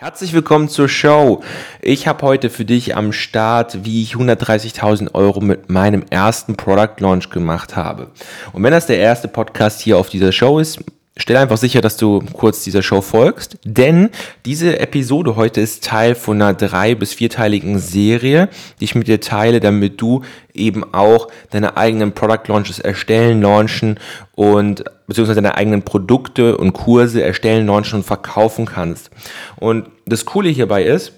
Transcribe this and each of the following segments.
Herzlich willkommen zur Show. Ich habe heute für dich am Start, wie ich 130.000 Euro mit meinem ersten Product Launch gemacht habe. Und wenn das der erste Podcast hier auf dieser Show ist, stell einfach sicher, dass du kurz dieser Show folgst, denn diese Episode heute ist Teil von einer drei- bis vierteiligen Serie, die ich mit dir teile, damit du eben auch deine eigenen Product Launches erstellen, launchen und beziehungsweise deine eigenen Produkte und Kurse erstellen, launchen und verkaufen kannst. Und das Coole hierbei ist,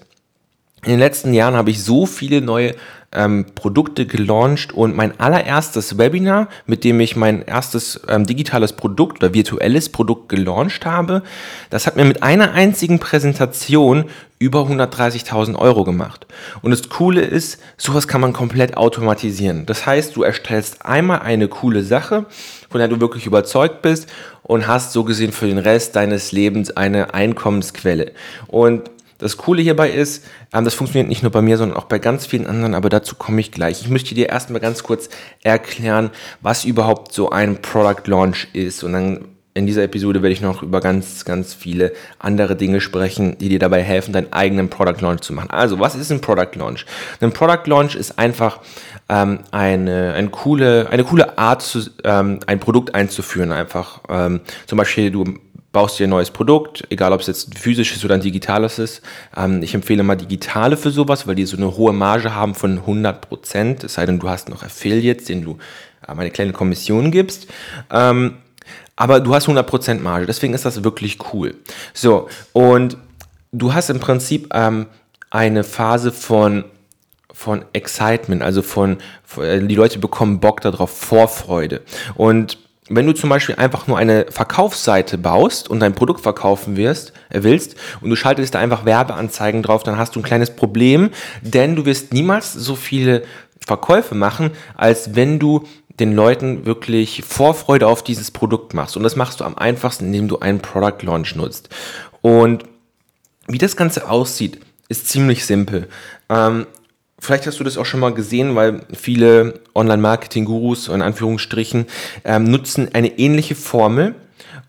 in den letzten Jahren habe ich so viele neue ähm, Produkte gelauncht und mein allererstes Webinar, mit dem ich mein erstes ähm, digitales Produkt oder virtuelles Produkt gelauncht habe, das hat mir mit einer einzigen Präsentation über 130.000 Euro gemacht. Und das Coole ist, sowas kann man komplett automatisieren. Das heißt, du erstellst einmal eine coole Sache, von der du wirklich überzeugt bist und hast so gesehen für den Rest deines Lebens eine Einkommensquelle. Und das Coole hierbei ist, ähm, das funktioniert nicht nur bei mir, sondern auch bei ganz vielen anderen, aber dazu komme ich gleich. Ich möchte dir erstmal ganz kurz erklären, was überhaupt so ein Product Launch ist und dann in dieser Episode werde ich noch über ganz, ganz viele andere Dinge sprechen, die dir dabei helfen, deinen eigenen Product Launch zu machen. Also, was ist ein Product Launch? Ein Product Launch ist einfach ähm, eine, eine, coole, eine coole Art, zu, ähm, ein Produkt einzuführen. Einfach ähm, zum Beispiel, du baust dir ein neues Produkt, egal ob es jetzt ein physisches oder ein digitales ist. Ähm, ich empfehle mal digitale für sowas, weil die so eine hohe Marge haben von 100 Prozent. Es sei denn, du hast noch Affiliates, denen du ähm, eine kleine Kommission gibst. Ähm, aber du hast 100 Prozent Marge, deswegen ist das wirklich cool. So, und du hast im Prinzip ähm, eine Phase von von Excitement, also von, von, äh, die Leute bekommen Bock darauf, Vorfreude. Und wenn du zum Beispiel einfach nur eine Verkaufsseite baust und dein Produkt verkaufen wirst, äh, willst und du schaltest da einfach Werbeanzeigen drauf, dann hast du ein kleines Problem, denn du wirst niemals so viele Verkäufe machen, als wenn du den Leuten wirklich Vorfreude auf dieses Produkt machst. Und das machst du am einfachsten, indem du einen Product Launch nutzt. Und wie das Ganze aussieht, ist ziemlich simpel. Ähm, Vielleicht hast du das auch schon mal gesehen, weil viele Online-Marketing-Gurus in Anführungsstrichen ähm, nutzen eine ähnliche Formel.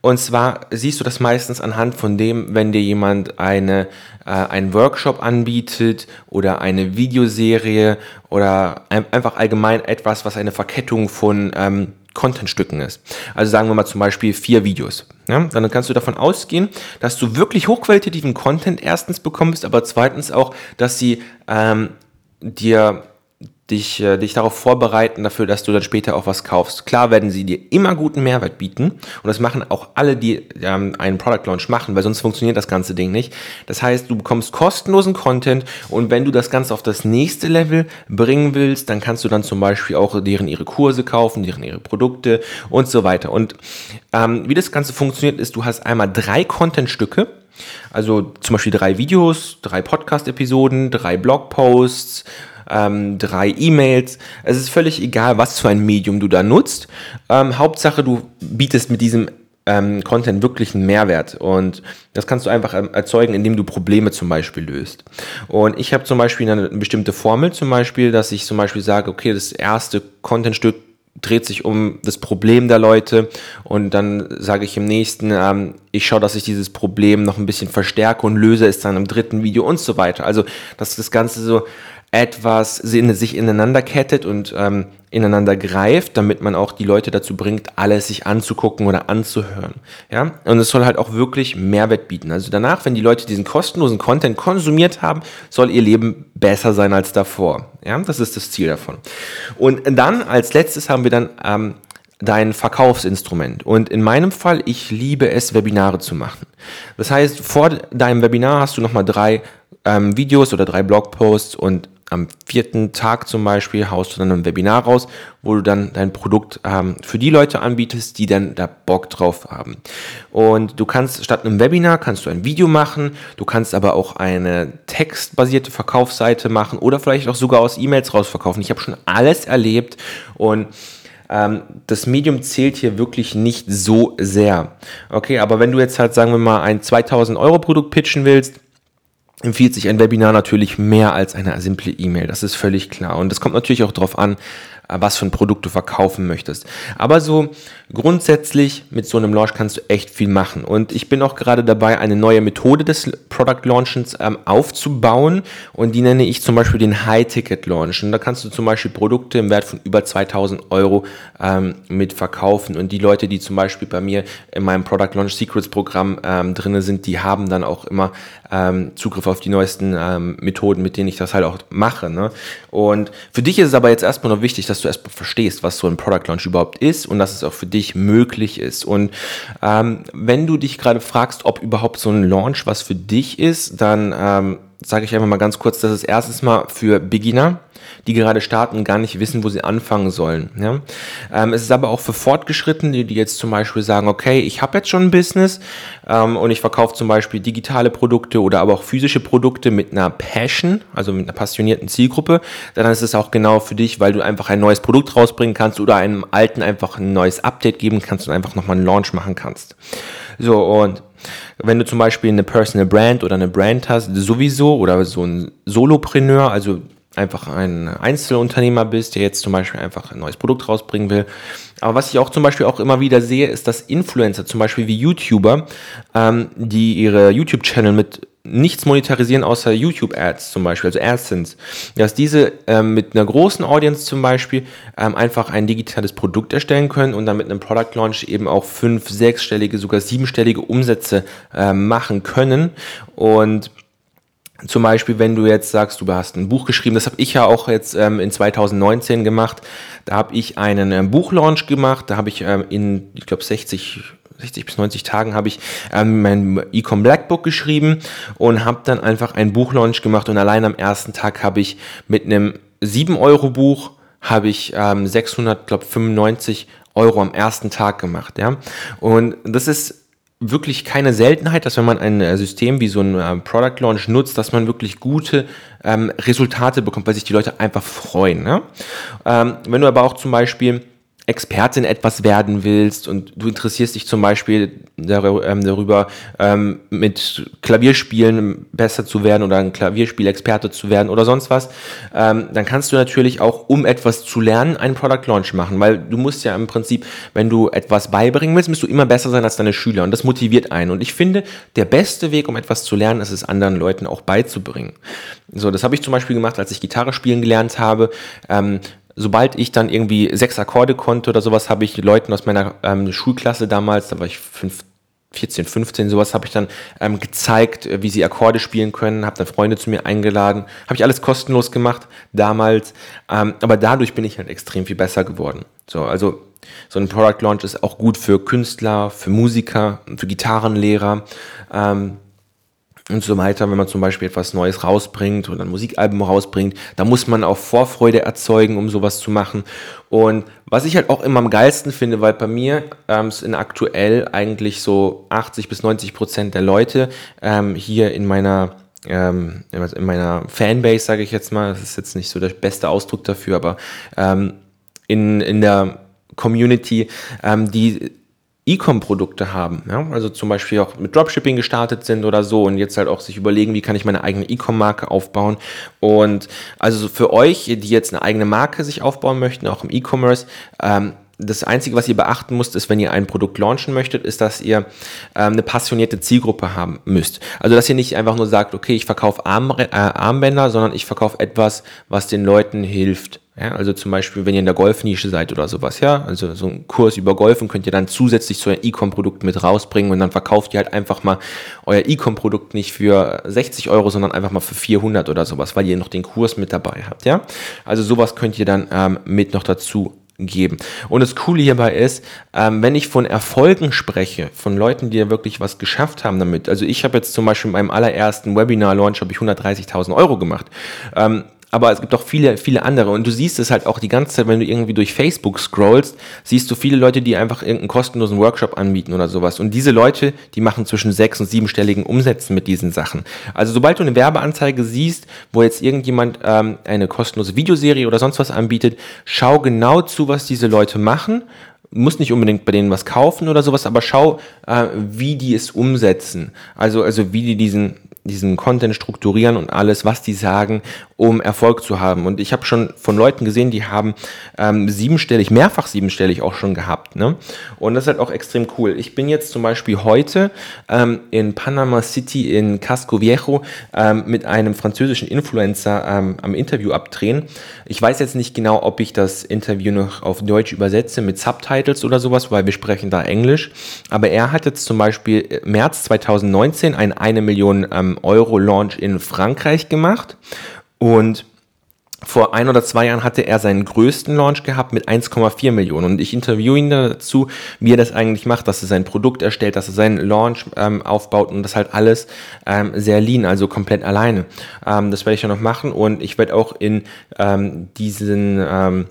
Und zwar siehst du das meistens anhand von dem, wenn dir jemand eine, äh, einen Workshop anbietet oder eine Videoserie oder ein, einfach allgemein etwas, was eine Verkettung von ähm, Contentstücken ist. Also sagen wir mal zum Beispiel vier Videos. Ja? Dann kannst du davon ausgehen, dass du wirklich hochqualitativen Content erstens bekommst, aber zweitens auch, dass sie ähm, dir dich, äh, dich darauf vorbereiten dafür, dass du dann später auch was kaufst. Klar werden sie dir immer guten Mehrwert bieten und das machen auch alle, die ähm, einen Product Launch machen, weil sonst funktioniert das ganze Ding nicht. Das heißt, du bekommst kostenlosen Content und wenn du das Ganze auf das nächste Level bringen willst, dann kannst du dann zum Beispiel auch deren ihre Kurse kaufen, deren ihre Produkte und so weiter. Und ähm, wie das Ganze funktioniert, ist, du hast einmal drei Contentstücke also zum Beispiel drei Videos, drei Podcast-Episoden, drei Blogposts, ähm, drei E-Mails. Es ist völlig egal, was für ein Medium du da nutzt. Ähm, Hauptsache, du bietest mit diesem ähm, Content wirklich einen Mehrwert. Und das kannst du einfach ähm, erzeugen, indem du Probleme zum Beispiel löst. Und ich habe zum Beispiel eine bestimmte Formel, zum Beispiel, dass ich zum Beispiel sage, okay, das erste Contentstück dreht sich um das Problem der Leute und dann sage ich im nächsten, ähm, ich schaue, dass ich dieses Problem noch ein bisschen verstärke und löse es dann im dritten Video und so weiter. Also, dass das Ganze so etwas sich ineinander kettet und ähm, ineinander greift, damit man auch die Leute dazu bringt, alles sich anzugucken oder anzuhören. Ja, und es soll halt auch wirklich Mehrwert bieten. Also danach, wenn die Leute diesen kostenlosen Content konsumiert haben, soll ihr Leben besser sein als davor. Ja, das ist das Ziel davon. Und dann als letztes haben wir dann ähm, dein Verkaufsinstrument. Und in meinem Fall, ich liebe es, Webinare zu machen. Das heißt, vor deinem Webinar hast du nochmal drei ähm, Videos oder drei Blogposts und am vierten Tag zum Beispiel haust du dann ein Webinar raus, wo du dann dein Produkt ähm, für die Leute anbietest, die dann da Bock drauf haben. Und du kannst statt einem Webinar kannst du ein Video machen, du kannst aber auch eine textbasierte Verkaufsseite machen oder vielleicht auch sogar aus E-Mails rausverkaufen. Ich habe schon alles erlebt und ähm, das Medium zählt hier wirklich nicht so sehr. Okay, aber wenn du jetzt halt, sagen wir mal, ein 2000 Euro Produkt pitchen willst, empfiehlt sich ein Webinar natürlich mehr als eine simple E-Mail. Das ist völlig klar. Und das kommt natürlich auch darauf an, äh, was für ein Produkt du verkaufen möchtest. Aber so grundsätzlich mit so einem Launch kannst du echt viel machen. Und ich bin auch gerade dabei, eine neue Methode des Product Launchens ähm, aufzubauen und die nenne ich zum Beispiel den High-Ticket Launch. Und da kannst du zum Beispiel Produkte im Wert von über 2000 Euro ähm, mit verkaufen. Und die Leute, die zum Beispiel bei mir in meinem Product Launch Secrets Programm ähm, drin sind, die haben dann auch immer ähm, Zugriff auf die neuesten ähm, Methoden, mit denen ich das halt auch mache. Ne? Und für dich ist es aber jetzt erstmal noch wichtig, dass du erstmal verstehst, was so ein Product Launch überhaupt ist und dass es auch für dich möglich ist. Und ähm, wenn du dich gerade fragst, ob überhaupt so ein Launch was für dich ist, dann ähm, sage ich einfach mal ganz kurz, das ist erstens mal für Beginner, die gerade starten und gar nicht wissen, wo sie anfangen sollen. Ja? Ähm, es ist aber auch für Fortgeschrittene, die jetzt zum Beispiel sagen, okay, ich habe jetzt schon ein Business ähm, und ich verkaufe zum Beispiel digitale Produkte oder aber auch physische Produkte mit einer Passion, also mit einer passionierten Zielgruppe, dann ist es auch genau für dich, weil du einfach ein neues Produkt rausbringen kannst oder einem alten einfach ein neues Update geben kannst und einfach nochmal einen Launch machen kannst. So, und wenn du zum Beispiel eine Personal Brand oder eine Brand hast, sowieso, oder so ein Solopreneur, also einfach ein Einzelunternehmer bist, der jetzt zum Beispiel einfach ein neues Produkt rausbringen will. Aber was ich auch zum Beispiel auch immer wieder sehe, ist, dass Influencer, zum Beispiel wie YouTuber, ähm, die ihre YouTube-Channel mit nichts monetarisieren außer YouTube-Ads zum Beispiel, also AdSense, dass diese ähm, mit einer großen Audience zum Beispiel ähm, einfach ein digitales Produkt erstellen können und dann mit einem Product Launch eben auch fünf, sechsstellige, sogar siebenstellige Umsätze ähm, machen können und zum Beispiel, wenn du jetzt sagst, du hast ein Buch geschrieben, das habe ich ja auch jetzt ähm, in 2019 gemacht. Da habe ich einen ähm, Buchlaunch gemacht. Da habe ich ähm, in, ich glaube, 60, 60 bis 90 Tagen habe ich ähm, mein Ecom Blackbook geschrieben und habe dann einfach einen Buchlaunch gemacht. Und allein am ersten Tag habe ich mit einem 7-Euro-Buch habe ich ähm, 695 Euro am ersten Tag gemacht. Ja? Und das ist wirklich keine Seltenheit, dass wenn man ein äh, System wie so ein äh, Product Launch nutzt, dass man wirklich gute ähm, Resultate bekommt, weil sich die Leute einfach freuen. Ne? Ähm, wenn du aber auch zum Beispiel Expertin etwas werden willst und du interessierst dich zum Beispiel ähm, darüber, ähm, mit Klavierspielen besser zu werden oder ein Klavierspielexperte zu werden oder sonst was, ähm, dann kannst du natürlich auch, um etwas zu lernen, einen Product Launch machen, weil du musst ja im Prinzip, wenn du etwas beibringen willst, musst du immer besser sein als deine Schüler und das motiviert einen. Und ich finde, der beste Weg, um etwas zu lernen, ist es anderen Leuten auch beizubringen. So, das habe ich zum Beispiel gemacht, als ich Gitarre spielen gelernt habe. Sobald ich dann irgendwie sechs Akkorde konnte oder sowas, habe ich Leuten aus meiner ähm, Schulklasse damals, da war ich fünf, 14, 15, sowas habe ich dann ähm, gezeigt, äh, wie sie Akkorde spielen können, habe dann Freunde zu mir eingeladen, habe ich alles kostenlos gemacht damals, ähm, aber dadurch bin ich halt extrem viel besser geworden. So, also so ein Product Launch ist auch gut für Künstler, für Musiker, für Gitarrenlehrer. Ähm, und so weiter, wenn man zum Beispiel etwas Neues rausbringt oder ein Musikalbum rausbringt, da muss man auch Vorfreude erzeugen, um sowas zu machen. Und was ich halt auch immer am geilsten finde, weil bei mir ähm, sind aktuell eigentlich so 80 bis 90 Prozent der Leute ähm, hier in meiner ähm, in meiner Fanbase, sage ich jetzt mal, das ist jetzt nicht so der beste Ausdruck dafür, aber ähm, in, in der Community, ähm, die E-Com-Produkte haben, ja? also zum Beispiel auch mit Dropshipping gestartet sind oder so und jetzt halt auch sich überlegen, wie kann ich meine eigene E-Com-Marke aufbauen und also für euch, die jetzt eine eigene Marke sich aufbauen möchten, auch im E-Commerce, ähm, das Einzige, was ihr beachten müsst, ist, wenn ihr ein Produkt launchen möchtet, ist, dass ihr ähm, eine passionierte Zielgruppe haben müsst. Also, dass ihr nicht einfach nur sagt, okay, ich verkaufe Arm, äh, Armbänder, sondern ich verkaufe etwas, was den Leuten hilft. Ja, also zum Beispiel, wenn ihr in der Golfnische seid oder sowas, ja, also so ein Kurs über Golfen könnt ihr dann zusätzlich zu eurem E-Com-Produkt mit rausbringen und dann verkauft ihr halt einfach mal euer E-Com-Produkt nicht für 60 Euro, sondern einfach mal für 400 oder sowas, weil ihr noch den Kurs mit dabei habt, ja. Also sowas könnt ihr dann ähm, mit noch dazu geben. Und das Coole hierbei ist, ähm, wenn ich von Erfolgen spreche, von Leuten, die ja wirklich was geschafft haben damit. Also ich habe jetzt zum Beispiel in meinem allerersten Webinar-Launch habe ich 130.000 Euro gemacht. Ähm, aber es gibt auch viele, viele andere. Und du siehst es halt auch die ganze Zeit, wenn du irgendwie durch Facebook scrollst, siehst du viele Leute, die einfach irgendeinen kostenlosen Workshop anbieten oder sowas. Und diese Leute, die machen zwischen sechs und siebenstelligen Umsätzen mit diesen Sachen. Also sobald du eine Werbeanzeige siehst, wo jetzt irgendjemand ähm, eine kostenlose Videoserie oder sonst was anbietet, schau genau zu, was diese Leute machen muss nicht unbedingt bei denen was kaufen oder sowas, aber schau, äh, wie die es umsetzen. Also, also wie die diesen, diesen Content strukturieren und alles, was die sagen, um Erfolg zu haben. Und ich habe schon von Leuten gesehen, die haben ähm, siebenstellig, mehrfach siebenstellig auch schon gehabt. Ne? Und das ist halt auch extrem cool. Ich bin jetzt zum Beispiel heute ähm, in Panama City in Casco Viejo ähm, mit einem französischen Influencer ähm, am Interview abdrehen. Ich weiß jetzt nicht genau, ob ich das Interview noch auf Deutsch übersetze mit Subtitles oder sowas, weil wir sprechen da Englisch. Aber er hat jetzt zum Beispiel März 2019 ein eine Million ähm, Euro Launch in Frankreich gemacht und vor ein oder zwei Jahren hatte er seinen größten Launch gehabt mit 1,4 Millionen. Und ich interviewe ihn dazu, wie er das eigentlich macht, dass er sein Produkt erstellt, dass er seinen Launch ähm, aufbaut und das halt alles ähm, sehr lean, also komplett alleine. Ähm, das werde ich ja noch machen und ich werde auch in ähm, diesen ähm,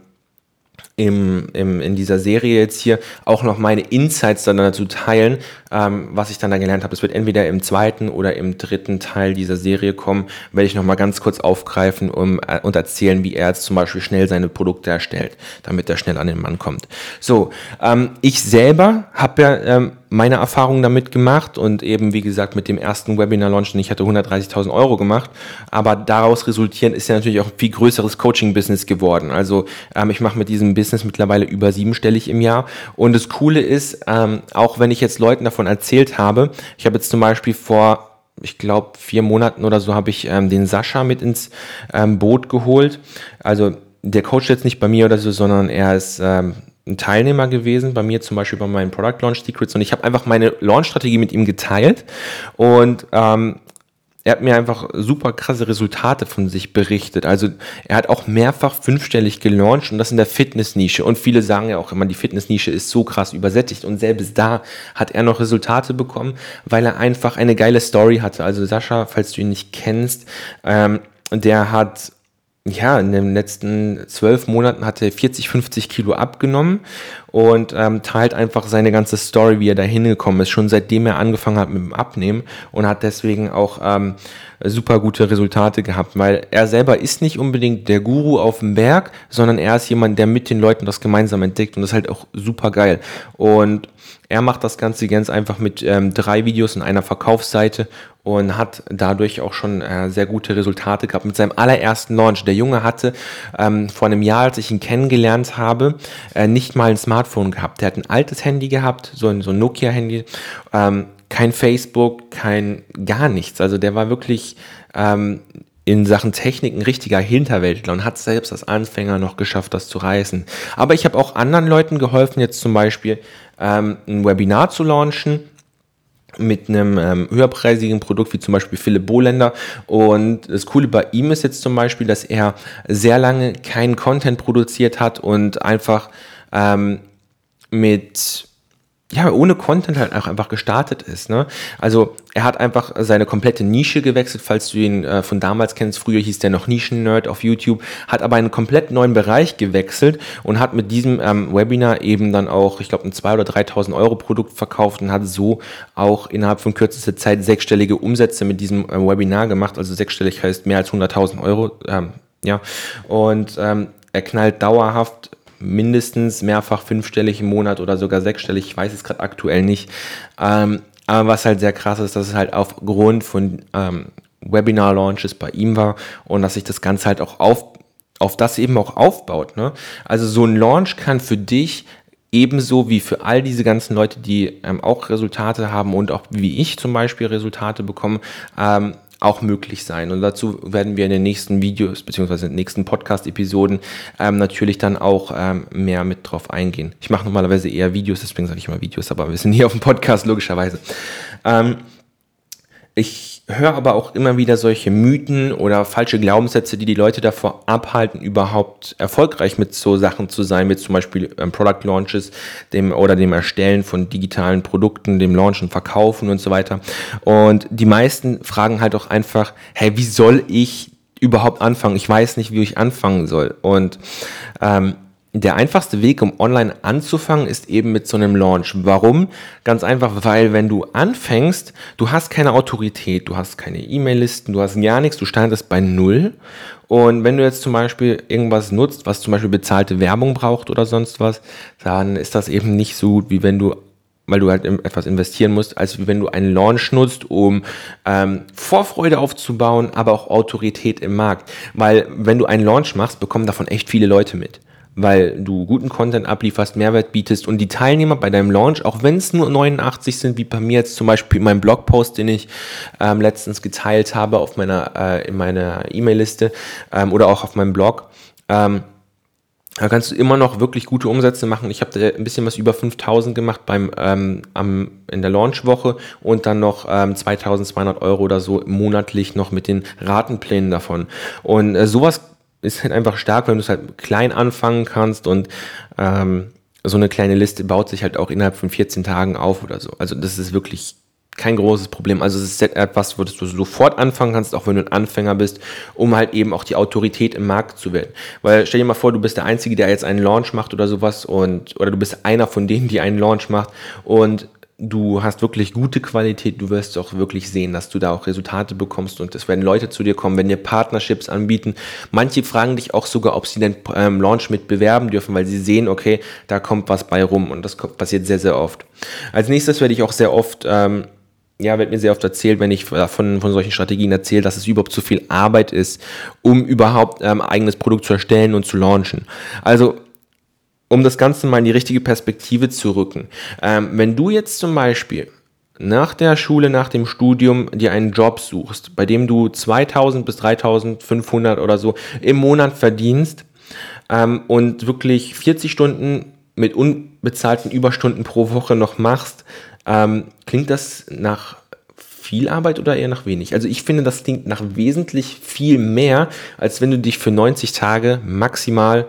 im, im, in dieser Serie jetzt hier auch noch meine Insights dann dazu teilen, ähm, was ich dann da gelernt habe. Es wird entweder im zweiten oder im dritten Teil dieser Serie kommen, werde ich nochmal ganz kurz aufgreifen um, äh, und erzählen, wie er jetzt zum Beispiel schnell seine Produkte erstellt, damit er schnell an den Mann kommt. So, ähm, ich selber habe ja ähm, meine Erfahrungen damit gemacht und eben, wie gesagt, mit dem ersten Webinar-Launch, ich hatte 130.000 Euro gemacht, aber daraus resultierend ist ja natürlich auch ein viel größeres Coaching-Business geworden. Also ähm, ich mache mit diesem Business mittlerweile über siebenstellig im Jahr und das Coole ist, ähm, auch wenn ich jetzt Leuten davon erzählt habe, ich habe jetzt zum Beispiel vor ich glaube, vier Monaten oder so habe ich ähm, den Sascha mit ins ähm, Boot geholt. Also der Coach jetzt nicht bei mir oder so, sondern er ist ähm, ein Teilnehmer gewesen, bei mir zum Beispiel bei meinen Product Launch Secrets und ich habe einfach meine Launch-Strategie mit ihm geteilt und ähm, er hat mir einfach super krasse Resultate von sich berichtet. Also er hat auch mehrfach fünfstellig gelauncht und das in der Fitness-Nische. Und viele sagen ja auch immer, die Fitness-Nische ist so krass übersättigt. Und selbst da hat er noch Resultate bekommen, weil er einfach eine geile Story hatte. Also Sascha, falls du ihn nicht kennst, ähm, der hat ja, in den letzten zwölf Monaten hat er 40, 50 Kilo abgenommen und ähm, teilt einfach seine ganze Story, wie er da hingekommen ist, schon seitdem er angefangen hat mit dem Abnehmen und hat deswegen auch ähm, super gute Resultate gehabt, weil er selber ist nicht unbedingt der Guru auf dem Berg, sondern er ist jemand, der mit den Leuten das gemeinsam entdeckt und das ist halt auch super geil. Und er macht das Ganze ganz einfach mit ähm, drei Videos in einer Verkaufsseite und hat dadurch auch schon äh, sehr gute Resultate gehabt mit seinem allerersten Launch. Der Junge hatte ähm, vor einem Jahr, als ich ihn kennengelernt habe, äh, nicht mal ein Smartphone gehabt. Der hat ein altes Handy gehabt, so ein, so ein Nokia-Handy, ähm, kein Facebook, kein gar nichts. Also der war wirklich ähm, in Sachen Technik ein richtiger Hinterwäldler und hat selbst als Anfänger noch geschafft, das zu reißen. Aber ich habe auch anderen Leuten geholfen, jetzt zum Beispiel ähm, ein Webinar zu launchen mit einem ähm, höherpreisigen Produkt wie zum Beispiel Philipp Bohländer. Und das Coole bei ihm ist jetzt zum Beispiel, dass er sehr lange keinen Content produziert hat und einfach ähm, mit ja, ohne Content halt auch einfach gestartet ist. Ne? Also er hat einfach seine komplette Nische gewechselt, falls du ihn äh, von damals kennst. Früher hieß der noch Nischen-Nerd auf YouTube, hat aber einen komplett neuen Bereich gewechselt und hat mit diesem ähm, Webinar eben dann auch, ich glaube, ein 2.000 oder 3.000 Euro Produkt verkauft und hat so auch innerhalb von kürzester Zeit sechsstellige Umsätze mit diesem äh, Webinar gemacht. Also sechsstellig heißt mehr als 100.000 Euro. Ähm, ja, und ähm, er knallt dauerhaft mindestens mehrfach fünfstellig im Monat oder sogar sechsstellig, ich weiß es gerade aktuell nicht. Ähm, aber was halt sehr krass ist, dass es halt aufgrund von ähm, Webinar-Launches bei ihm war und dass sich das Ganze halt auch auf, auf das eben auch aufbaut. Ne? Also so ein Launch kann für dich ebenso wie für all diese ganzen Leute, die ähm, auch Resultate haben und auch wie ich zum Beispiel Resultate bekommen, ähm, auch möglich sein. Und dazu werden wir in den nächsten Videos beziehungsweise in den nächsten Podcast-Episoden ähm, natürlich dann auch ähm, mehr mit drauf eingehen. Ich mache normalerweise eher Videos, deswegen sage ich immer Videos, aber wir sind hier auf dem Podcast logischerweise. Ähm, ich höre aber auch immer wieder solche Mythen oder falsche Glaubenssätze, die die Leute davor abhalten, überhaupt erfolgreich mit so Sachen zu sein, mit zum Beispiel ähm, Product Launches dem, oder dem Erstellen von digitalen Produkten, dem Launchen, Verkaufen und so weiter. Und die meisten fragen halt auch einfach, hey, wie soll ich überhaupt anfangen? Ich weiß nicht, wie ich anfangen soll. Und ähm, der einfachste Weg, um online anzufangen, ist eben mit so einem Launch. Warum? Ganz einfach, weil wenn du anfängst, du hast keine Autorität, du hast keine E-Mail-Listen, du hast gar nichts, du startest bei Null. Und wenn du jetzt zum Beispiel irgendwas nutzt, was zum Beispiel bezahlte Werbung braucht oder sonst was, dann ist das eben nicht so gut, wie wenn du weil du halt etwas investieren musst, als wenn du einen Launch nutzt, um ähm, Vorfreude aufzubauen, aber auch Autorität im Markt. Weil wenn du einen Launch machst, bekommen davon echt viele Leute mit weil du guten Content ablieferst, Mehrwert bietest und die Teilnehmer bei deinem Launch, auch wenn es nur 89 sind, wie bei mir jetzt zum Beispiel in meinem Blogpost, den ich ähm, letztens geteilt habe auf meiner, äh, in meiner E-Mail-Liste ähm, oder auch auf meinem Blog, ähm, da kannst du immer noch wirklich gute Umsätze machen. Ich habe da ein bisschen was über 5000 gemacht beim, ähm, am, in der Launchwoche und dann noch ähm, 2200 Euro oder so monatlich noch mit den Ratenplänen davon. Und äh, sowas ist halt einfach stark, wenn du es halt klein anfangen kannst und ähm, so eine kleine Liste baut sich halt auch innerhalb von 14 Tagen auf oder so. Also das ist wirklich kein großes Problem. Also es ist etwas, wo du sofort anfangen kannst, auch wenn du ein Anfänger bist, um halt eben auch die Autorität im Markt zu werden. Weil stell dir mal vor, du bist der Einzige, der jetzt einen Launch macht oder sowas und oder du bist einer von denen, die einen Launch macht und du hast wirklich gute Qualität, du wirst auch wirklich sehen, dass du da auch Resultate bekommst und es werden Leute zu dir kommen, wenn dir Partnerships anbieten. Manche fragen dich auch sogar, ob sie den ähm, Launch mit bewerben dürfen, weil sie sehen, okay, da kommt was bei rum und das passiert sehr, sehr oft. Als nächstes werde ich auch sehr oft ähm, ja, wird mir sehr oft erzählt, wenn ich von, von solchen Strategien erzähle, dass es überhaupt zu viel Arbeit ist, um überhaupt ähm, eigenes Produkt zu erstellen und zu launchen. Also um das Ganze mal in die richtige Perspektive zu rücken. Ähm, wenn du jetzt zum Beispiel nach der Schule, nach dem Studium dir einen Job suchst, bei dem du 2000 bis 3500 oder so im Monat verdienst ähm, und wirklich 40 Stunden mit unbezahlten Überstunden pro Woche noch machst, ähm, klingt das nach viel Arbeit oder eher nach wenig? Also ich finde, das klingt nach wesentlich viel mehr, als wenn du dich für 90 Tage maximal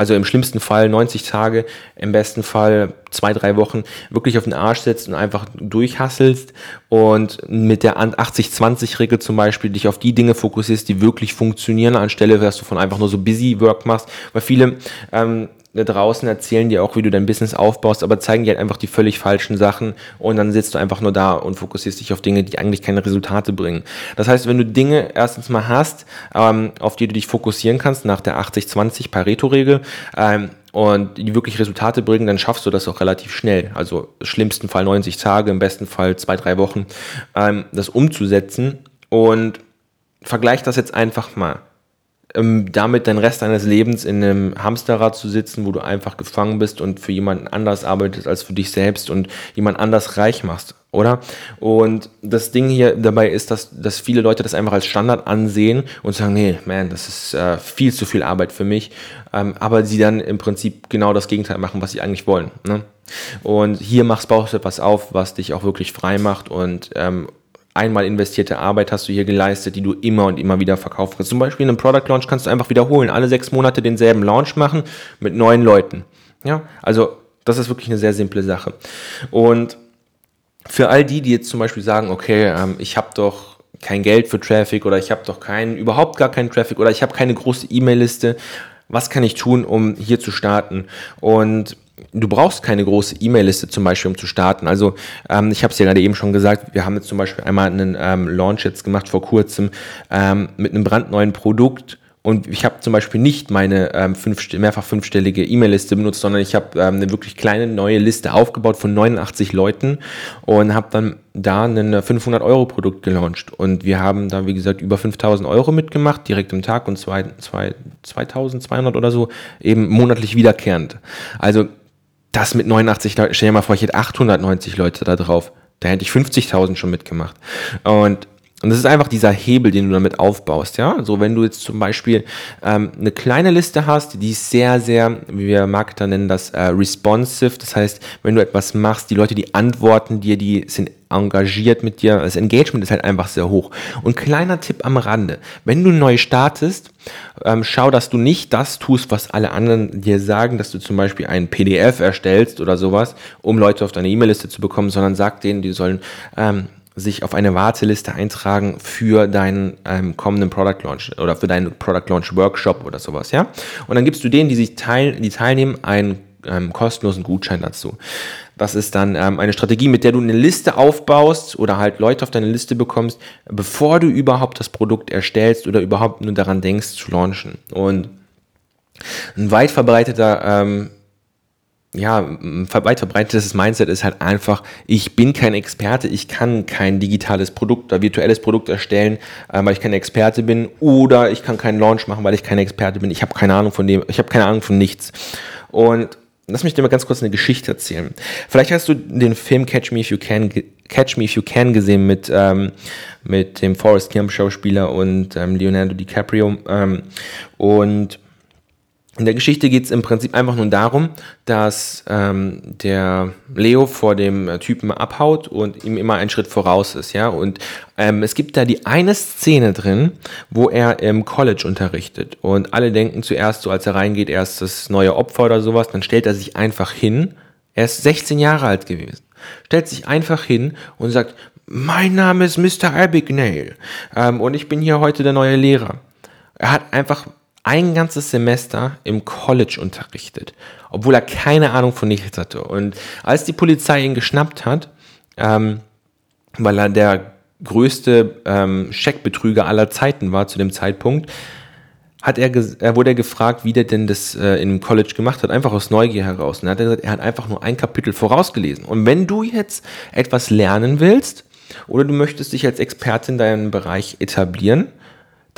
also im schlimmsten Fall 90 Tage, im besten Fall zwei, drei Wochen wirklich auf den Arsch setzt und einfach durchhasselst und mit der 80-20-Regel zum Beispiel dich auf die Dinge fokussierst, die wirklich funktionieren, anstelle, dass du von einfach nur so busy Work machst, weil viele ähm, da draußen erzählen dir auch, wie du dein Business aufbaust, aber zeigen dir halt einfach die völlig falschen Sachen und dann sitzt du einfach nur da und fokussierst dich auf Dinge, die eigentlich keine Resultate bringen. Das heißt, wenn du Dinge erstens mal hast, ähm, auf die du dich fokussieren kannst, nach der 80-20 Pareto-Regel, ähm, und die wirklich Resultate bringen, dann schaffst du das auch relativ schnell. Also im schlimmsten Fall 90 Tage, im besten Fall zwei, drei Wochen, ähm, das umzusetzen und vergleich das jetzt einfach mal ähm, damit den Rest deines Lebens in einem Hamsterrad zu sitzen, wo du einfach gefangen bist und für jemanden anders arbeitest als für dich selbst und jemand anders reich machst, oder? Und das Ding hier dabei ist, dass, dass viele Leute das einfach als Standard ansehen und sagen, nee, man, das ist äh, viel zu viel Arbeit für mich, ähm, aber sie dann im Prinzip genau das Gegenteil machen, was sie eigentlich wollen. Ne? Und hier machst, baust du etwas auf, was dich auch wirklich frei macht und ähm, einmal investierte Arbeit hast du hier geleistet, die du immer und immer wieder verkaufen kannst. Zum Beispiel in einem Product Launch kannst du einfach wiederholen, alle sechs Monate denselben Launch machen mit neuen Leuten. Ja, also das ist wirklich eine sehr simple Sache. Und für all die, die jetzt zum Beispiel sagen, okay, ähm, ich habe doch kein Geld für Traffic oder ich habe doch keinen, überhaupt gar keinen Traffic oder ich habe keine große E-Mail-Liste, was kann ich tun, um hier zu starten? Und du brauchst keine große E-Mail-Liste zum Beispiel, um zu starten. Also ähm, ich habe es ja gerade eben schon gesagt, wir haben jetzt zum Beispiel einmal einen ähm, Launch jetzt gemacht vor kurzem ähm, mit einem brandneuen Produkt und ich habe zum Beispiel nicht meine ähm, fünf, mehrfach fünfstellige E-Mail-Liste benutzt, sondern ich habe ähm, eine wirklich kleine neue Liste aufgebaut von 89 Leuten und habe dann da ein 500-Euro-Produkt gelauncht. Und wir haben da, wie gesagt, über 5000 Euro mitgemacht, direkt im Tag und zwei, zwei, 2200 oder so eben monatlich wiederkehrend. Also das mit 89 Leuten, stell dir mal vor, ich hätte 890 Leute da drauf. Da hätte ich 50.000 schon mitgemacht. Und und das ist einfach dieser Hebel, den du damit aufbaust, ja. So, wenn du jetzt zum Beispiel ähm, eine kleine Liste hast, die ist sehr, sehr, wie wir Marketer nennen das, äh, responsive. Das heißt, wenn du etwas machst, die Leute, die antworten dir, die sind engagiert mit dir. Das Engagement ist halt einfach sehr hoch. Und kleiner Tipp am Rande. Wenn du neu startest, ähm, schau, dass du nicht das tust, was alle anderen dir sagen, dass du zum Beispiel ein PDF erstellst oder sowas, um Leute auf deine E-Mail-Liste zu bekommen, sondern sag denen, die sollen ähm, sich auf eine Warteliste eintragen für deinen ähm, kommenden Product Launch oder für deinen Product Launch Workshop oder sowas, ja? Und dann gibst du denen, die sich teil, die teilnehmen, einen ähm, kostenlosen Gutschein dazu. Das ist dann ähm, eine Strategie, mit der du eine Liste aufbaust oder halt Leute auf deine Liste bekommst, bevor du überhaupt das Produkt erstellst oder überhaupt nur daran denkst zu launchen. Und ein weit verbreiteter ähm, ja, weit verbreitetes Mindset ist halt einfach, ich bin kein Experte, ich kann kein digitales Produkt oder virtuelles Produkt erstellen, äh, weil ich kein Experte bin, oder ich kann keinen Launch machen, weil ich kein Experte bin. Ich habe keine Ahnung von dem, ich habe keine Ahnung von nichts. Und lass mich dir mal ganz kurz eine Geschichte erzählen. Vielleicht hast du den Film Catch Me If You Can, Catch Me If You Can gesehen mit, ähm, mit dem Forrest Gump Schauspieler und ähm, Leonardo DiCaprio. Ähm, und in der Geschichte geht es im Prinzip einfach nur darum, dass ähm, der Leo vor dem Typen abhaut und ihm immer einen Schritt voraus ist, ja. Und ähm, es gibt da die eine Szene drin, wo er im College unterrichtet und alle denken zuerst, so als er reingeht, er ist das neue Opfer oder sowas, dann stellt er sich einfach hin. Er ist 16 Jahre alt gewesen, stellt sich einfach hin und sagt, mein Name ist Mr. Abigail ähm, und ich bin hier heute der neue Lehrer. Er hat einfach ein ganzes Semester im College unterrichtet, obwohl er keine Ahnung von nichts hatte. Und als die Polizei ihn geschnappt hat, ähm, weil er der größte ähm, Scheckbetrüger aller Zeiten war zu dem Zeitpunkt, hat er, er wurde er gefragt, wie der denn das äh, im College gemacht hat, einfach aus Neugier heraus. Und er hat gesagt, er hat einfach nur ein Kapitel vorausgelesen. Und wenn du jetzt etwas lernen willst oder du möchtest dich als Experte in deinem Bereich etablieren,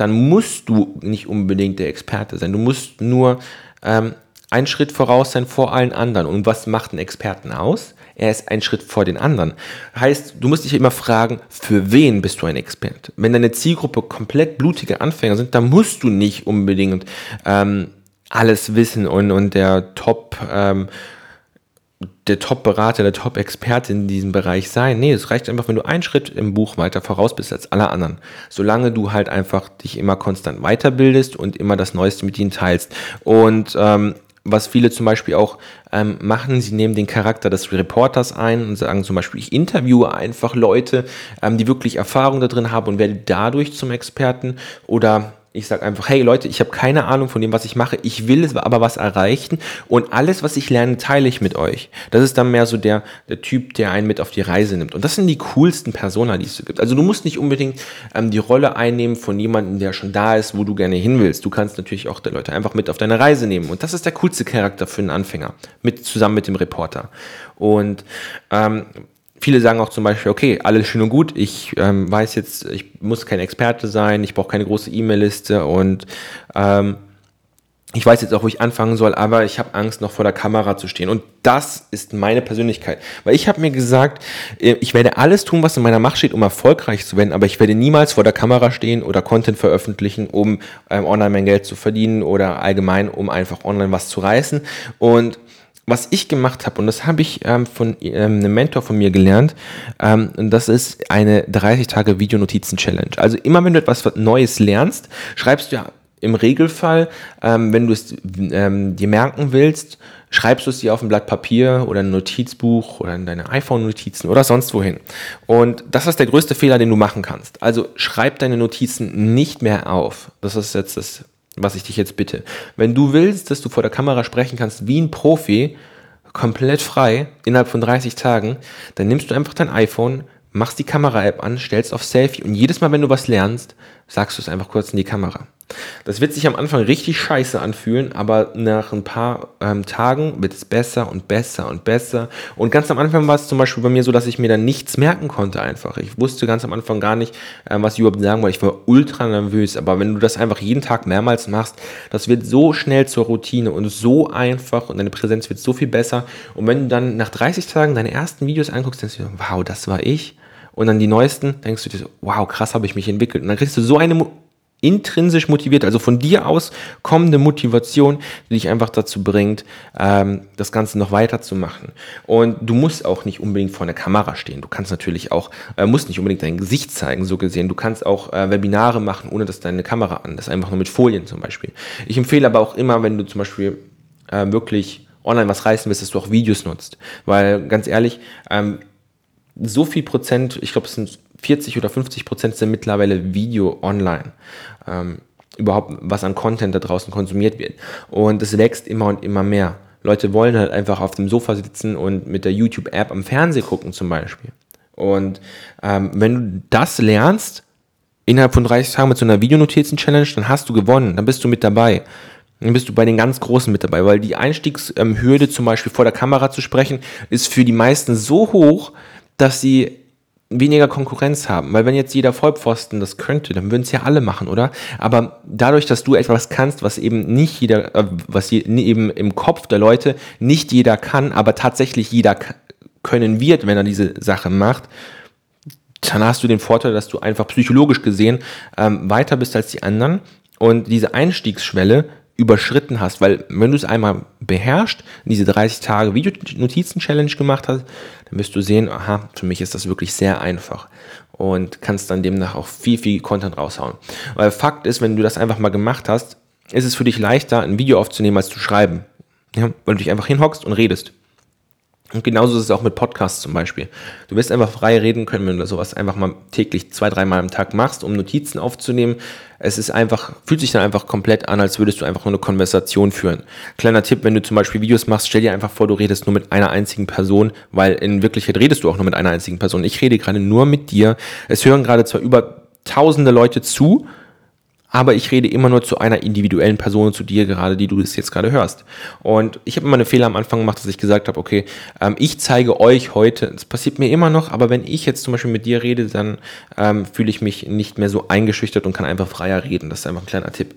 dann musst du nicht unbedingt der Experte sein. Du musst nur ähm, einen Schritt voraus sein vor allen anderen. Und was macht einen Experten aus? Er ist einen Schritt vor den anderen. Heißt, du musst dich immer fragen, für wen bist du ein Experte? Wenn deine Zielgruppe komplett blutige Anfänger sind, dann musst du nicht unbedingt ähm, alles wissen und, und der Top ähm, der Top-Berater, der Top-Experte in diesem Bereich sein. Nee, es reicht einfach, wenn du einen Schritt im Buch weiter voraus bist als alle anderen. Solange du halt einfach dich immer konstant weiterbildest und immer das Neueste mit ihnen teilst. Und ähm, was viele zum Beispiel auch ähm, machen, sie nehmen den Charakter des Reporters ein und sagen zum Beispiel, ich interviewe einfach Leute, ähm, die wirklich Erfahrung da drin haben und werde dadurch zum Experten oder ich sage einfach, hey Leute, ich habe keine Ahnung von dem, was ich mache. Ich will aber was erreichen und alles, was ich lerne, teile ich mit euch. Das ist dann mehr so der, der Typ, der einen mit auf die Reise nimmt. Und das sind die coolsten Persona, die es so gibt. Also du musst nicht unbedingt ähm, die Rolle einnehmen von jemandem, der schon da ist, wo du gerne hin willst. Du kannst natürlich auch die Leute einfach mit auf deine Reise nehmen. Und das ist der coolste Charakter für einen Anfänger, mit, zusammen mit dem Reporter. Und ähm, viele sagen auch zum Beispiel, okay, alles schön und gut, ich ähm, weiß jetzt, ich muss kein Experte sein, ich brauche keine große E-Mail-Liste und ähm, ich weiß jetzt auch, wo ich anfangen soll, aber ich habe Angst, noch vor der Kamera zu stehen. Und das ist meine Persönlichkeit. Weil ich habe mir gesagt, äh, ich werde alles tun, was in meiner Macht steht, um erfolgreich zu werden, aber ich werde niemals vor der Kamera stehen oder Content veröffentlichen, um ähm, online mein Geld zu verdienen oder allgemein, um einfach online was zu reißen. Und was ich gemacht habe, und das habe ich ähm, von ähm, einem Mentor von mir gelernt, ähm, das ist eine 30 Tage Videonotizen-Challenge. Also immer wenn du etwas Neues lernst, schreibst du ja im Regelfall, ähm, wenn du es ähm, dir merken willst, schreibst du es dir auf ein Blatt Papier oder ein Notizbuch oder in deine iPhone-Notizen oder sonst wohin. Und das ist der größte Fehler, den du machen kannst. Also schreib deine Notizen nicht mehr auf. Das ist jetzt das was ich dich jetzt bitte. Wenn du willst, dass du vor der Kamera sprechen kannst wie ein Profi, komplett frei, innerhalb von 30 Tagen, dann nimmst du einfach dein iPhone, machst die Kamera-App an, stellst auf Selfie und jedes Mal, wenn du was lernst, sagst du es einfach kurz in die Kamera. Das wird sich am Anfang richtig scheiße anfühlen, aber nach ein paar ähm, Tagen wird es besser und besser und besser. Und ganz am Anfang war es zum Beispiel bei mir so, dass ich mir dann nichts merken konnte einfach. Ich wusste ganz am Anfang gar nicht, ähm, was ich überhaupt sagen wollte. Ich war ultra nervös. Aber wenn du das einfach jeden Tag mehrmals machst, das wird so schnell zur Routine und so einfach und deine Präsenz wird so viel besser. Und wenn du dann nach 30 Tagen deine ersten Videos anguckst, denkst du, wow, das war ich. Und dann die neuesten, denkst du dir so, wow, krass habe ich mich entwickelt. Und dann kriegst du so eine intrinsisch motiviert, also von dir aus kommende Motivation, die dich einfach dazu bringt, ähm, das Ganze noch weiter zu machen. Und du musst auch nicht unbedingt vor der Kamera stehen. Du kannst natürlich auch, äh, musst nicht unbedingt dein Gesicht zeigen, so gesehen. Du kannst auch äh, Webinare machen, ohne dass deine Kamera an ist, einfach nur mit Folien zum Beispiel. Ich empfehle aber auch immer, wenn du zum Beispiel äh, wirklich online was reißen willst, dass du auch Videos nutzt. Weil ganz ehrlich, ähm, so viel Prozent, ich glaube, es sind 40 oder 50 Prozent sind mittlerweile Video online. Ähm, überhaupt, was an Content da draußen konsumiert wird. Und es wächst immer und immer mehr. Leute wollen halt einfach auf dem Sofa sitzen und mit der YouTube-App am Fernsehen gucken zum Beispiel. Und ähm, wenn du das lernst, innerhalb von 30 Tagen mit so einer Videonotizen-Challenge, dann hast du gewonnen, dann bist du mit dabei. dann bist du bei den ganz Großen mit dabei, weil die Einstiegshürde zum Beispiel vor der Kamera zu sprechen, ist für die meisten so hoch, dass sie weniger Konkurrenz haben. Weil wenn jetzt jeder Vollpfosten das könnte, dann würden es ja alle machen, oder? Aber dadurch, dass du etwas kannst, was eben nicht jeder, äh, was eben im Kopf der Leute nicht jeder kann, aber tatsächlich jeder können wird, wenn er diese Sache macht, dann hast du den Vorteil, dass du einfach psychologisch gesehen ähm, weiter bist als die anderen und diese Einstiegsschwelle überschritten hast, weil wenn du es einmal beherrscht, diese 30 Tage Videonotizen-Challenge gemacht hast, dann wirst du sehen, aha, für mich ist das wirklich sehr einfach und kannst dann demnach auch viel, viel Content raushauen. Weil Fakt ist, wenn du das einfach mal gemacht hast, ist es für dich leichter, ein Video aufzunehmen, als zu schreiben. Ja, weil du dich einfach hinhockst und redest. Und genauso ist es auch mit Podcasts zum Beispiel. Du wirst einfach frei reden können, wenn du sowas einfach mal täglich zwei, dreimal am Tag machst, um Notizen aufzunehmen. Es ist einfach, fühlt sich dann einfach komplett an, als würdest du einfach nur eine Konversation führen. Kleiner Tipp, wenn du zum Beispiel Videos machst, stell dir einfach vor, du redest nur mit einer einzigen Person, weil in Wirklichkeit redest du auch nur mit einer einzigen Person. Ich rede gerade nur mit dir. Es hören gerade zwar über tausende Leute zu, aber ich rede immer nur zu einer individuellen Person, zu dir gerade, die du das jetzt gerade hörst. Und ich habe immer einen Fehler am Anfang gemacht, dass ich gesagt habe, okay, ähm, ich zeige euch heute, das passiert mir immer noch, aber wenn ich jetzt zum Beispiel mit dir rede, dann ähm, fühle ich mich nicht mehr so eingeschüchtert und kann einfach freier reden. Das ist einfach ein kleiner Tipp.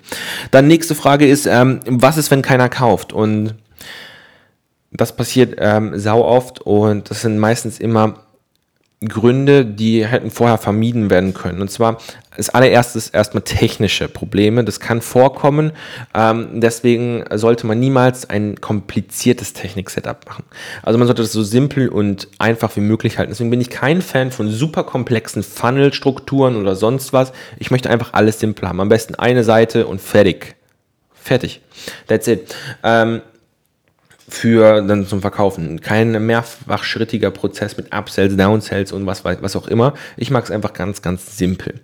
Dann nächste Frage ist, ähm, was ist, wenn keiner kauft? Und das passiert ähm, sau oft und das sind meistens immer Gründe, die hätten vorher vermieden werden können. Und zwar als allererstes erstmal technische Probleme. Das kann vorkommen. Ähm, deswegen sollte man niemals ein kompliziertes Technik-Setup machen. Also man sollte das so simpel und einfach wie möglich halten. Deswegen bin ich kein Fan von super komplexen Funnel-Strukturen oder sonst was. Ich möchte einfach alles simpel haben. Am besten eine Seite und fertig. Fertig. That's it. Ähm, für dann zum Verkaufen. Kein mehrfachschrittiger Prozess mit Upsells, Downsells und was, was auch immer. Ich mag es einfach ganz, ganz simpel.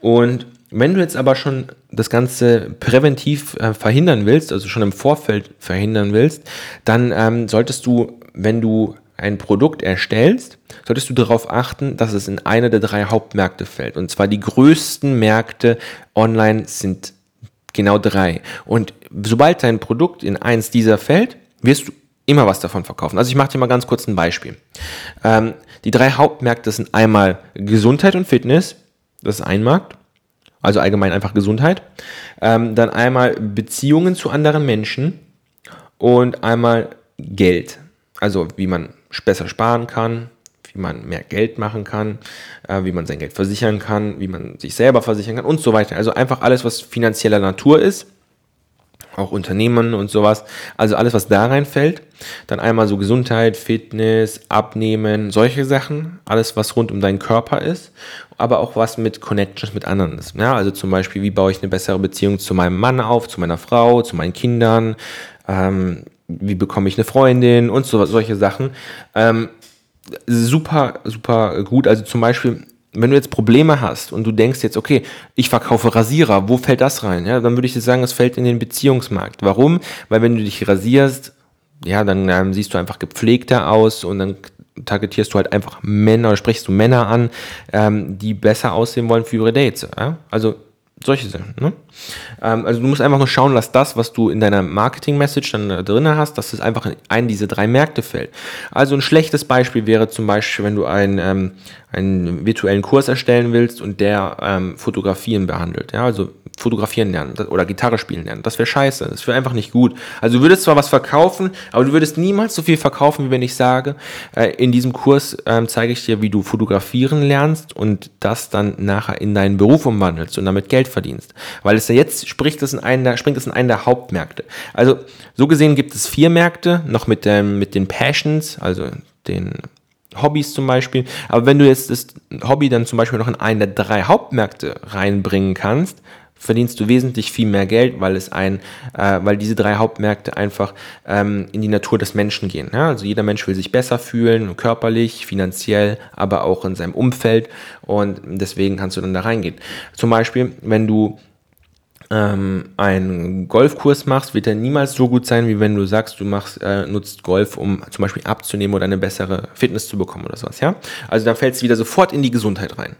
Und wenn du jetzt aber schon das Ganze präventiv äh, verhindern willst, also schon im Vorfeld verhindern willst, dann ähm, solltest du, wenn du ein Produkt erstellst, solltest du darauf achten, dass es in eine der drei Hauptmärkte fällt. Und zwar die größten Märkte online sind genau drei. Und sobald dein Produkt in eins dieser fällt, wirst du immer was davon verkaufen. Also ich mache dir mal ganz kurz ein Beispiel. Ähm, die drei Hauptmärkte sind einmal Gesundheit und Fitness, das ist ein Markt, also allgemein einfach Gesundheit. Ähm, dann einmal Beziehungen zu anderen Menschen und einmal Geld, also wie man besser sparen kann, wie man mehr Geld machen kann, äh, wie man sein Geld versichern kann, wie man sich selber versichern kann und so weiter. Also einfach alles, was finanzieller Natur ist auch Unternehmen und sowas. Also alles, was da reinfällt. Dann einmal so Gesundheit, Fitness, Abnehmen, solche Sachen. Alles, was rund um deinen Körper ist. Aber auch was mit Connections mit anderen ist. Ja, also zum Beispiel, wie baue ich eine bessere Beziehung zu meinem Mann auf, zu meiner Frau, zu meinen Kindern. Ähm, wie bekomme ich eine Freundin und so, solche Sachen. Ähm, super, super gut. Also zum Beispiel, wenn du jetzt Probleme hast und du denkst jetzt, okay, ich verkaufe Rasierer, wo fällt das rein? Ja, dann würde ich dir sagen, es fällt in den Beziehungsmarkt. Warum? Weil wenn du dich rasierst, ja, dann ähm, siehst du einfach gepflegter aus und dann targetierst du halt einfach Männer, sprichst du Männer an, ähm, die besser aussehen wollen für ihre Dates. Ja? Also solche Sachen. Ne? Ähm, also du musst einfach nur schauen, dass das, was du in deiner Marketing-Message dann äh, drin hast, dass es einfach in einen dieser drei Märkte fällt. Also ein schlechtes Beispiel wäre zum Beispiel, wenn du ein, ähm, einen virtuellen Kurs erstellen willst und der ähm, Fotografien behandelt. Ja, also fotografieren lernen oder Gitarre spielen lernen. Das wäre scheiße. Das wäre einfach nicht gut. Also du würdest zwar was verkaufen, aber du würdest niemals so viel verkaufen, wie wenn ich sage, äh, in diesem Kurs ähm, zeige ich dir, wie du fotografieren lernst und das dann nachher in deinen Beruf umwandelst und damit Geld verdienst. Weil es ja jetzt spricht es in einen der, springt es in einen der Hauptmärkte. Also so gesehen gibt es vier Märkte, noch mit, dem, mit den Passions, also den Hobbys zum Beispiel. Aber wenn du jetzt das Hobby dann zum Beispiel noch in einen der drei Hauptmärkte reinbringen kannst, verdienst du wesentlich viel mehr Geld, weil es ein, äh, weil diese drei Hauptmärkte einfach ähm, in die Natur des Menschen gehen. Ja? Also jeder Mensch will sich besser fühlen, körperlich, finanziell, aber auch in seinem Umfeld und deswegen kannst du dann da reingehen. Zum Beispiel, wenn du ähm, einen Golfkurs machst, wird er niemals so gut sein, wie wenn du sagst, du machst, äh, nutzt Golf, um zum Beispiel abzunehmen oder eine bessere Fitness zu bekommen oder sowas, ja? Also da fällt es wieder sofort in die Gesundheit rein.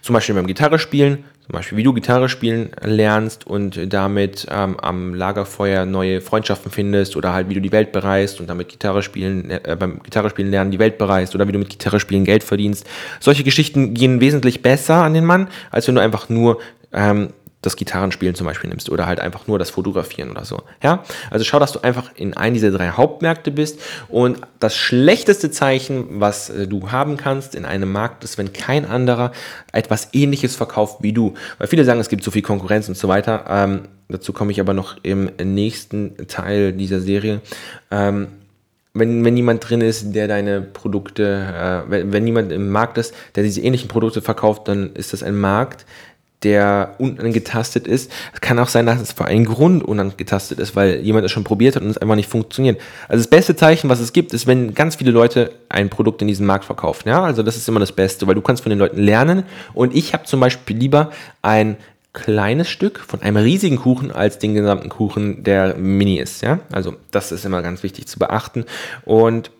Zum Beispiel beim Gitarre spielen, zum Beispiel wie du Gitarre spielen lernst und damit ähm, am Lagerfeuer neue Freundschaften findest oder halt wie du die Welt bereist und damit Gitarre spielen, äh, beim Gitarre spielen lernen die Welt bereist oder wie du mit Gitarre spielen Geld verdienst. Solche Geschichten gehen wesentlich besser an den Mann, als wenn du einfach nur ähm, das Gitarrenspielen zum Beispiel nimmst oder halt einfach nur das Fotografieren oder so. Ja, also schau, dass du einfach in einem dieser drei Hauptmärkte bist und das schlechteste Zeichen, was äh, du haben kannst in einem Markt ist, wenn kein anderer etwas ähnliches verkauft wie du. Weil viele sagen, es gibt so viel Konkurrenz und so weiter. Ähm, dazu komme ich aber noch im nächsten Teil dieser Serie. Ähm, wenn, wenn jemand drin ist, der deine Produkte, äh, wenn, wenn niemand im Markt ist, der diese ähnlichen Produkte verkauft, dann ist das ein Markt, der unangetastet ist. Es kann auch sein, dass es für einen Grund unangetastet ist, weil jemand es schon probiert hat und es einfach nicht funktioniert. Also das beste Zeichen, was es gibt, ist, wenn ganz viele Leute ein Produkt in diesem Markt verkaufen. Ja, also das ist immer das Beste, weil du kannst von den Leuten lernen. Und ich habe zum Beispiel lieber ein kleines Stück von einem riesigen Kuchen als den gesamten Kuchen, der mini ist. Ja, also das ist immer ganz wichtig zu beachten. Und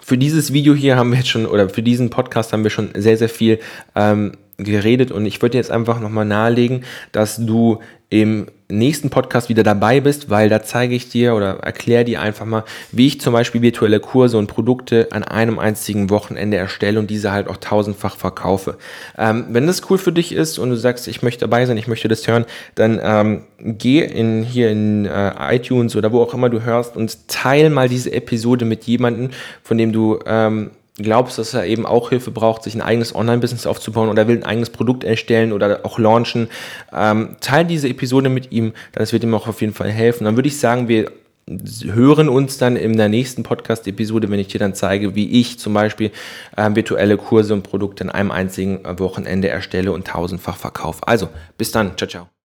für dieses Video hier haben wir jetzt schon, oder für diesen Podcast haben wir schon sehr, sehr viel ähm, geredet und ich würde jetzt einfach nochmal nahelegen, dass du im nächsten Podcast wieder dabei bist, weil da zeige ich dir oder erkläre dir einfach mal, wie ich zum Beispiel virtuelle Kurse und Produkte an einem einzigen Wochenende erstelle und diese halt auch tausendfach verkaufe. Ähm, wenn das cool für dich ist und du sagst, ich möchte dabei sein, ich möchte das hören, dann ähm, geh in, hier in äh, iTunes oder wo auch immer du hörst und teil mal diese Episode mit jemandem, von dem du ähm, glaubst, dass er eben auch Hilfe braucht, sich ein eigenes Online-Business aufzubauen oder will ein eigenes Produkt erstellen oder auch launchen, ähm, teil diese Episode mit ihm, das wird ihm auch auf jeden Fall helfen. Dann würde ich sagen, wir hören uns dann in der nächsten Podcast-Episode, wenn ich dir dann zeige, wie ich zum Beispiel äh, virtuelle Kurse und Produkte in einem einzigen Wochenende erstelle und tausendfach verkaufe. Also, bis dann. Ciao, ciao.